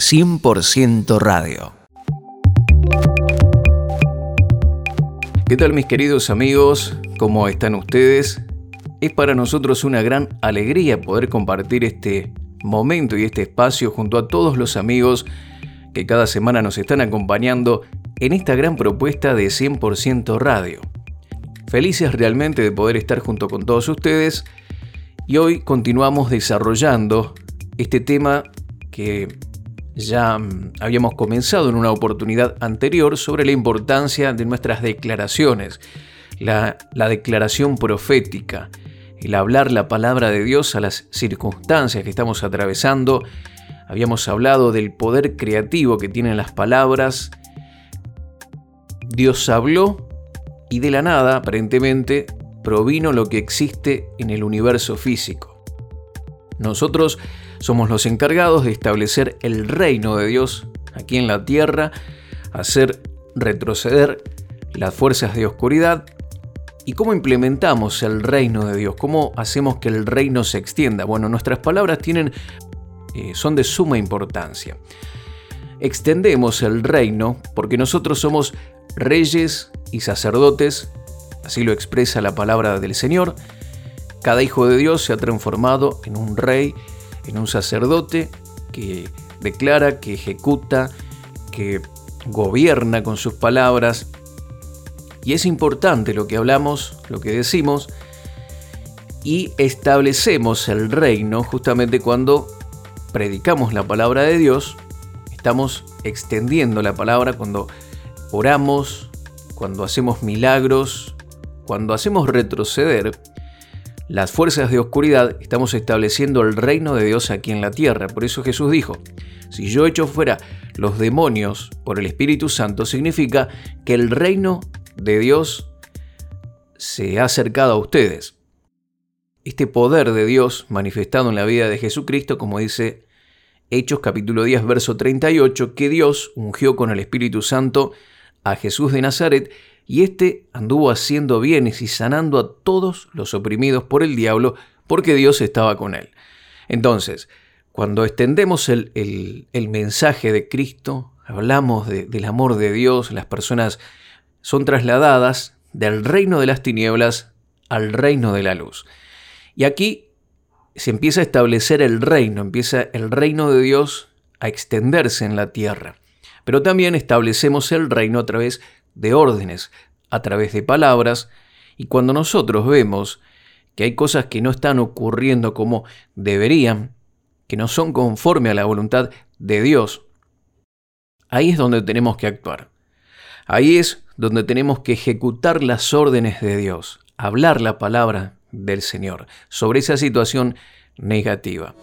100% Radio. ¿Qué tal mis queridos amigos? ¿Cómo están ustedes? Es para nosotros una gran alegría poder compartir este momento y este espacio junto a todos los amigos que cada semana nos están acompañando en esta gran propuesta de 100% Radio. Felices realmente de poder estar junto con todos ustedes y hoy continuamos desarrollando este tema que ya mm, habíamos comenzado en una oportunidad anterior sobre la importancia de nuestras declaraciones, la, la, declaración profética, el hablar la palabra de Dios a las circunstancias que estamos atravesando. Habíamos hablado del poder creativo que tienen las palabras. Dios habló y de la nada, aparentemente, provino lo que existe en el universo físico. Nosotros somos los encargados de establecer el reino de Dios aquí en la tierra, hacer retroceder las fuerzas de oscuridad ¿Y cómo implementamos el reino de Dios? ¿Cómo hacemos que el reino se extienda? Bueno, nuestras palabras tienen, eh, son de suma importancia. Extendemos el reino porque nosotros somos reyes y sacerdotes, así lo expresa la palabra del Señor. Cada hijo de Dios se ha transformado en un rey en un sacerdote que declara, que ejecuta, que gobierna con sus palabras. Y es importante lo que hablamos, lo que decimos, y establecemos el reino justamente cuando predicamos la palabra de Dios, estamos extendiendo la palabra cuando oramos, cuando hacemos milagros, cuando hacemos retroceder las fuerzas de oscuridad, estamos estableciendo el reino de Dios aquí en la tierra. Por eso Jesús dijo, si yo echo fuera los demonios por el Espíritu Santo, significa que el reino de Dios se ha acercado a ustedes. Este poder de Dios manifestado en la vida de Jesucristo, como dice Hechos capítulo 10, verso 38, que Dios ungió con el Espíritu Santo a Jesús de Nazaret y éste anduvo haciendo bienes y sanando a todos los oprimidos por el diablo, porque Dios estaba con él. Entonces, cuando extendemos el, mensaje de Cristo, hablamos del amor de Dios, las personas son trasladadas del reino de las tinieblas al reino de la luz. Y aquí se empieza a establecer el reino, empieza el reino de Dios a extenderse en la tierra. Pero también establecemos el reino a través de órdenes, a través de palabras, y cuando nosotros vemos que hay cosas que no están ocurriendo como deberían, que no son conforme a la voluntad de Dios, ahí es donde tenemos que actuar. Ahí es donde tenemos que ejecutar las órdenes de Dios, hablar la palabra del Señor sobre esa situación negativa.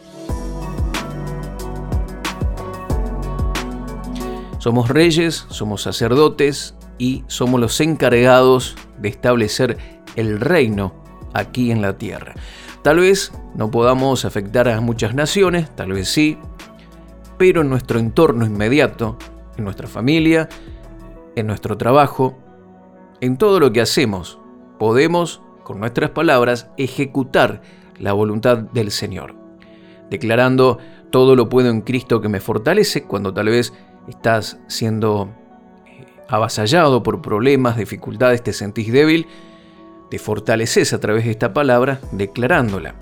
Somos reyes, somos sacerdotes y somos los encargados de establecer el reino aquí en la tierra. Tal vez no podamos afectar a muchas naciones, tal vez sí, pero en nuestro entorno inmediato, en nuestra familia, en nuestro trabajo, en todo lo que hacemos, podemos, con nuestras palabras, ejecutar la voluntad del Señor, declarando todo lo puedo en Cristo que me fortalece cuando tal vez estás siendo avasallado por problemas, dificultades, te sentís débil, te fortaleces a través de esta palabra declarándola.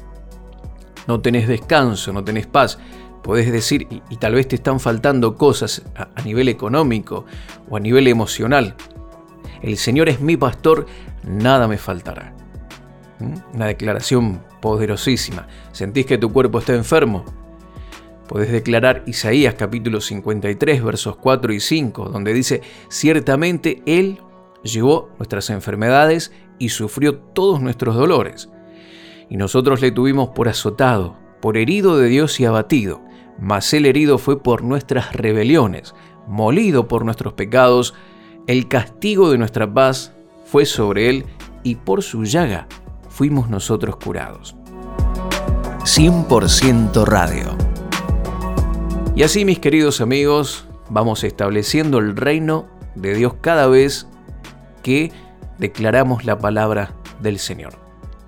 No tenés descanso, no tenés paz. Podés decir, y, tal vez te están faltando cosas a, a nivel económico o a nivel emocional. El Señor es mi pastor, nada me faltará. ¿Mm? Una declaración poderosísima. ¿Sentís que tu cuerpo está enfermo? Podés declarar Isaías capítulo 53 versos 4 y 5, donde dice, ciertamente Él llevó nuestras enfermedades y sufrió todos nuestros dolores. Y nosotros le tuvimos por azotado, por herido de Dios y abatido, mas el herido fue por nuestras rebeliones, molido por nuestros pecados, el castigo de nuestra paz fue sobre él y por su llaga fuimos nosotros curados. 100% Radio y así, mis queridos amigos, vamos estableciendo el reino de Dios cada vez que declaramos la palabra del Señor.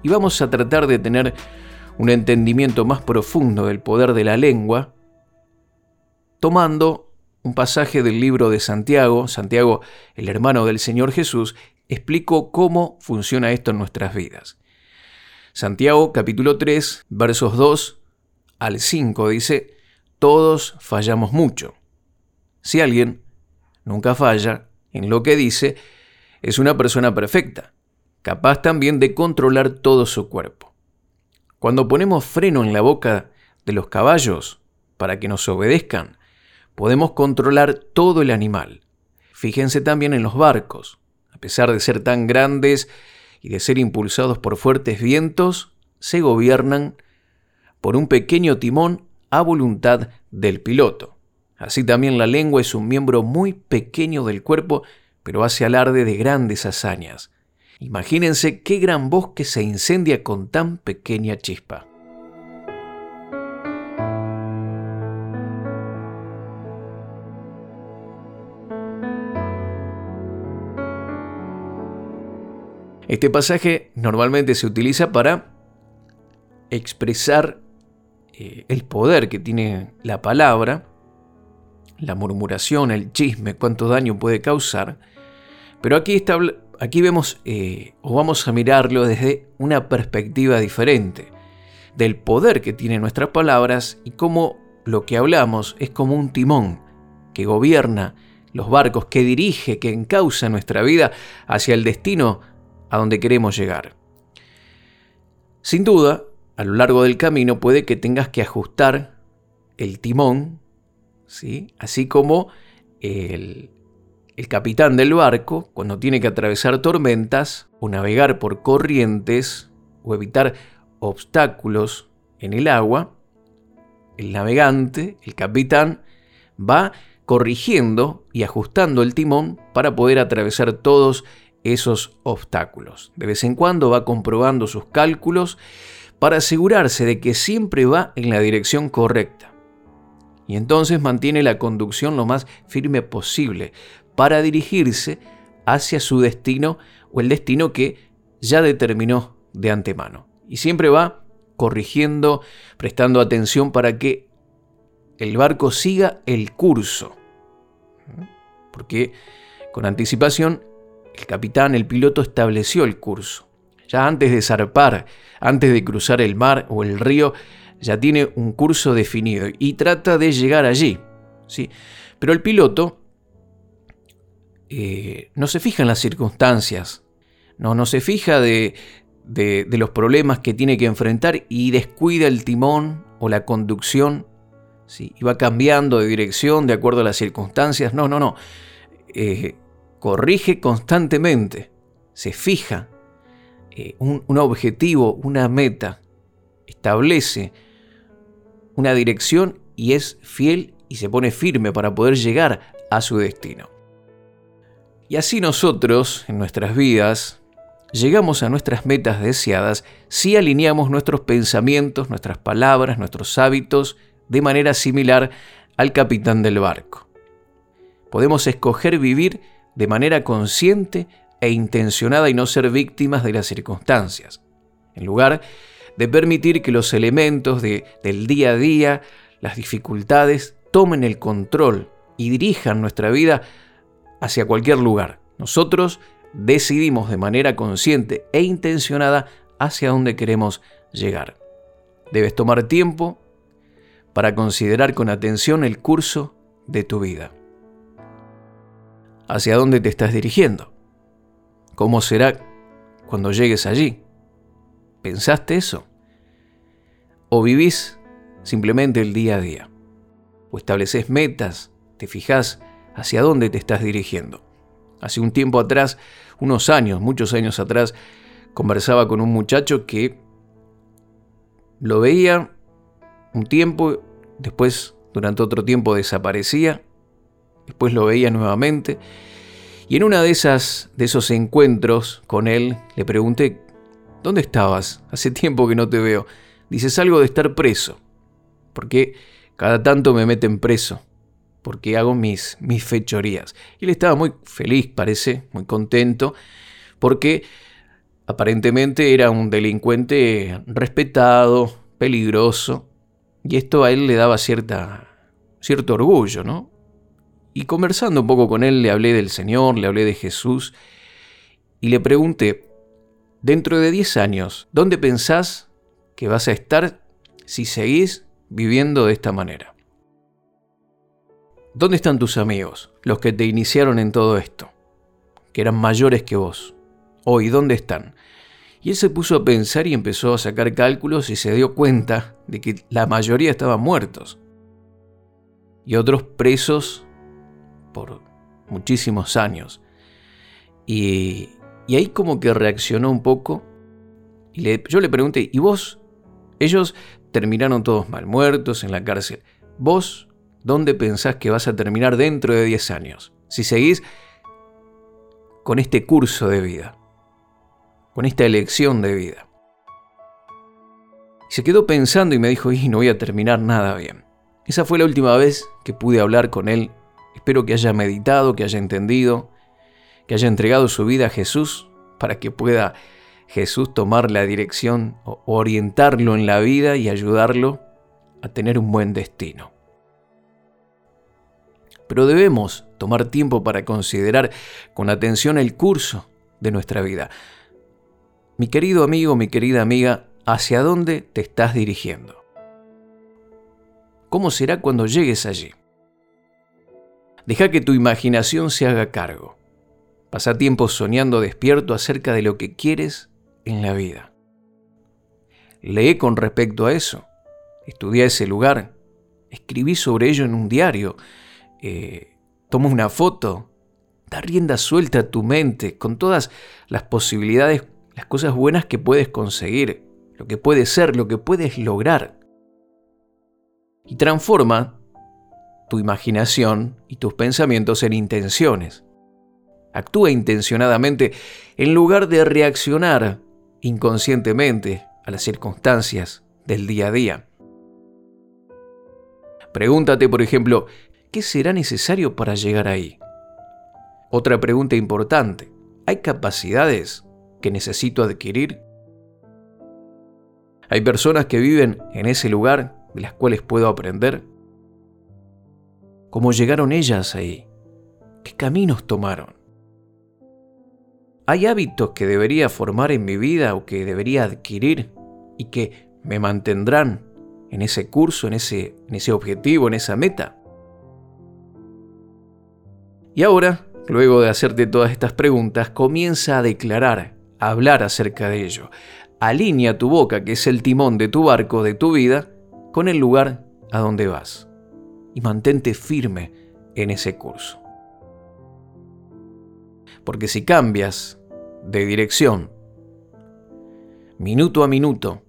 Y vamos a tratar de tener un entendimiento más profundo del poder de la lengua tomando un pasaje del libro de Santiago, Santiago, el hermano del Señor Jesús, explicó cómo funciona esto en nuestras vidas. Santiago capítulo 3, versos 2 al 5 dice, todos fallamos mucho. Si alguien nunca falla en lo que dice, es una persona perfecta, capaz también de controlar todo su cuerpo. Cuando ponemos freno en la boca de los caballos para que nos obedezcan, podemos controlar todo el animal. Fíjense también en los barcos. A pesar de ser tan grandes y de ser impulsados por fuertes vientos, se gobiernan por un pequeño timón a voluntad del piloto. Así también la lengua es un miembro muy pequeño del cuerpo, pero hace alarde de grandes hazañas. Imagínense qué gran bosque se incendia con tan pequeña chispa. Este pasaje normalmente se utiliza para expresar eh, el poder que tiene la palabra, la murmuración, el chisme, cuánto daño puede causar. Pero aquí, está, aquí vemos eh, o vamos a mirarlo desde una perspectiva diferente, del poder que tienen nuestras palabras y cómo lo que hablamos es como un timón que gobierna los barcos, que dirige, que encausa nuestra vida hacia el destino a donde queremos llegar. Sin duda, a lo largo del camino puede que tengas que ajustar el timón, ¿sí? así como el, el capitán del barco, cuando tiene que atravesar tormentas o navegar por corrientes o evitar obstáculos en el agua, el navegante, el capitán, va corrigiendo y ajustando el timón para poder atravesar todos esos obstáculos. De vez en cuando va comprobando sus cálculos para asegurarse de que siempre va en la dirección correcta. Y entonces mantiene la conducción lo más firme posible para dirigirse hacia su destino o el destino que ya determinó de antemano. Y siempre va corrigiendo, prestando atención para que el barco siga el curso. Porque con anticipación el capitán, el piloto, estableció el curso. Ya antes de zarpar, antes de cruzar el mar o el río, ya tiene un curso definido y trata de llegar allí. ¿sí? Pero el piloto eh, no se fija en las circunstancias, no, no se fija de, los problemas que tiene que enfrentar y descuida el timón o la conducción ¿sí? y va cambiando de dirección de acuerdo a las circunstancias. No, no, no. Eh, corrige constantemente, se fija eh, un, un objetivo, una meta, establece una dirección y es fiel y se pone firme para poder llegar a su destino. Y así nosotros, en nuestras vidas, llegamos a nuestras metas deseadas si alineamos nuestros pensamientos, nuestras palabras, nuestros hábitos de manera similar al capitán del barco. Podemos escoger vivir de manera consciente e intencionada y no ser víctimas de las circunstancias. En lugar de permitir que los elementos de, del día a día, las dificultades, tomen el control y dirijan nuestra vida hacia cualquier lugar. Nosotros decidimos de manera consciente e intencionada hacia dónde queremos llegar. Debes tomar tiempo para considerar con atención el curso de tu vida hacia dónde te estás dirigiendo. ¿Cómo será cuando llegues allí? ¿Pensaste eso? ¿O vivís simplemente el día a día? ¿O estableces metas? ¿Te fijas hacia dónde te estás dirigiendo? Hace un tiempo atrás, unos años, muchos años atrás, conversaba con un muchacho que lo veía un tiempo, después durante otro tiempo desaparecía Después lo veía nuevamente. Y en una de esas de esos encuentros con él le pregunté, ¿dónde estabas? Hace tiempo que no te veo. Dices algo de estar preso. Porque cada tanto me meten preso. Porque hago mis, mis fechorías. Y él estaba muy feliz, parece, muy contento. Porque aparentemente era un delincuente respetado, peligroso. Y esto a él le daba cierta cierto orgullo, ¿no? Y conversando un poco con él, le hablé del Señor, le hablé de Jesús y le pregunté, dentro de 10 años, ¿dónde pensás que vas a estar si seguís viviendo de esta manera? ¿Dónde están tus amigos, los que te iniciaron en todo esto, que eran mayores que vos? Hoy, ¿dónde están? Y él se puso a pensar y empezó a sacar cálculos y se dio cuenta de que la mayoría estaban muertos. Y otros presos por muchísimos años. Y, ahí como que reaccionó un poco. Y yo le pregunté, ¿y vos? Ellos terminaron todos mal muertos en la cárcel. ¿Vos dónde pensás que vas a terminar dentro de 10 años? Si seguís con este curso de vida con esta elección de vida. Y se quedó pensando y me dijo, y no voy a terminar nada bien. Esa fue la última vez que pude hablar con él. Espero que haya meditado, que haya entendido, que haya entregado su vida a Jesús para que pueda Jesús tomar la dirección o orientarlo en la vida y ayudarlo a tener un buen destino. Pero debemos tomar tiempo para considerar con atención el curso de nuestra vida. Mi querido amigo, mi querida amiga, ¿hacia dónde te estás dirigiendo? ¿Cómo será cuando llegues allí? Deja que tu imaginación se haga cargo. Pasa tiempo soñando despierto acerca de lo que quieres en la vida. Lee con respecto a eso. Estudia ese lugar. Escribí sobre ello en un diario. Eh, toma una foto. Da rienda suelta a tu mente con todas las posibilidades las cosas buenas que puedes conseguir, lo que puedes ser, lo que puedes lograr. Y transforma tu imaginación y tus pensamientos en intenciones. Actúa intencionadamente en lugar de reaccionar inconscientemente a las circunstancias del día a día. Pregúntate, por ejemplo, ¿qué será necesario para llegar ahí? Otra pregunta importante, ¿hay capacidades que necesito adquirir? ¿Hay personas que viven en ese lugar de las cuales puedo aprender? ¿Cómo llegaron ellas ahí? ¿Qué caminos tomaron? ¿Hay hábitos que debería formar en mi vida o que debería adquirir y que me mantendrán en ese curso, en ese, en ese objetivo, en esa meta? Y ahora, luego de hacerte todas estas preguntas, comienza a declarar hablar acerca de ello. Alinea tu boca, que es el timón de tu barco, de tu vida, con el lugar a donde vas. Y mantente firme en ese curso. Porque si cambias de dirección, minuto a minuto,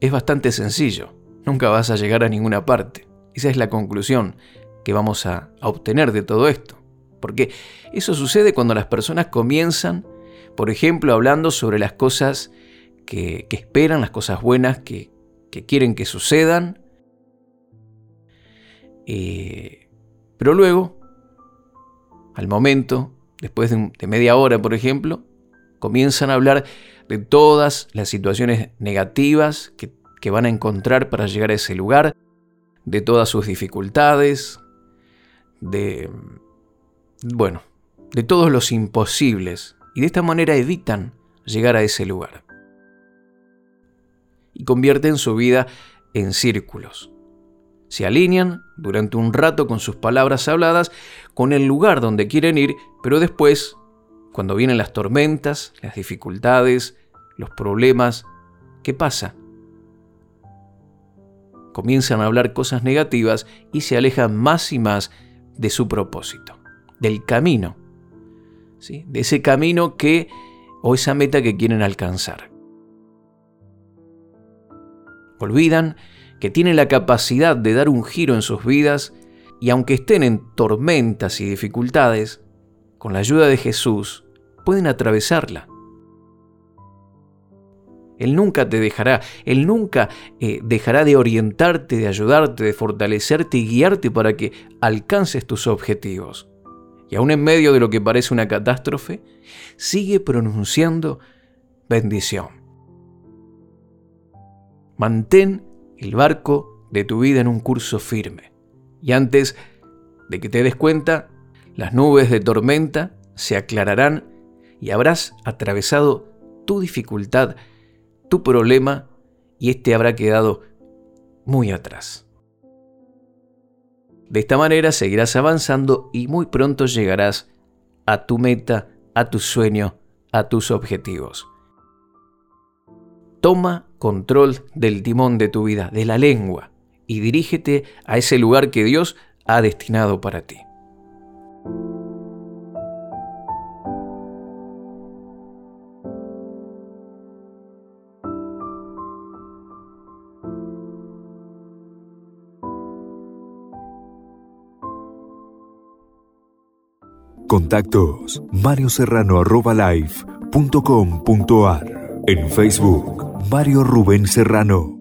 es bastante sencillo. Nunca vas a llegar a ninguna parte. Esa es la conclusión que vamos a, obtener de todo esto. Porque eso sucede cuando las personas comienzan por ejemplo, hablando sobre las cosas que, esperan, las cosas buenas que, quieren que sucedan. Eh, pero luego, al momento, después de, media hora, por ejemplo, comienzan a hablar de todas las situaciones negativas que, que van a encontrar para llegar a ese lugar, de todas sus dificultades, de, bueno, de todos los imposibles y de esta manera evitan llegar a ese lugar. Y convierten su vida en círculos. Se alinean durante un rato con sus palabras habladas con el lugar donde quieren ir, pero después, cuando vienen las tormentas, las dificultades, los problemas, ¿qué pasa? Comienzan a hablar cosas negativas y se alejan más y más de su propósito, del camino de ese camino que o esa meta que quieren alcanzar. Olvidan que tienen la capacidad de dar un giro en sus vidas y aunque estén en tormentas y dificultades, con la ayuda de Jesús pueden atravesarla. Él nunca te dejará, Él nunca eh, dejará de orientarte, de ayudarte, de fortalecerte y guiarte para que alcances tus objetivos y aún en medio de lo que parece una catástrofe, sigue pronunciando bendición. Mantén el barco de tu vida en un curso firme. Y antes de que te des cuenta, las nubes de tormenta se aclararán y habrás atravesado tu dificultad, tu problema, y este habrá quedado muy atrás. De esta manera seguirás avanzando y muy pronto llegarás a tu meta, a tu sueño, a tus objetivos. Toma control del timón de tu vida, de la lengua, y dirígete a ese lugar que Dios ha destinado para ti. Contactos marioserrano.live.com.ar En Facebook, Mario Rubén Serrano.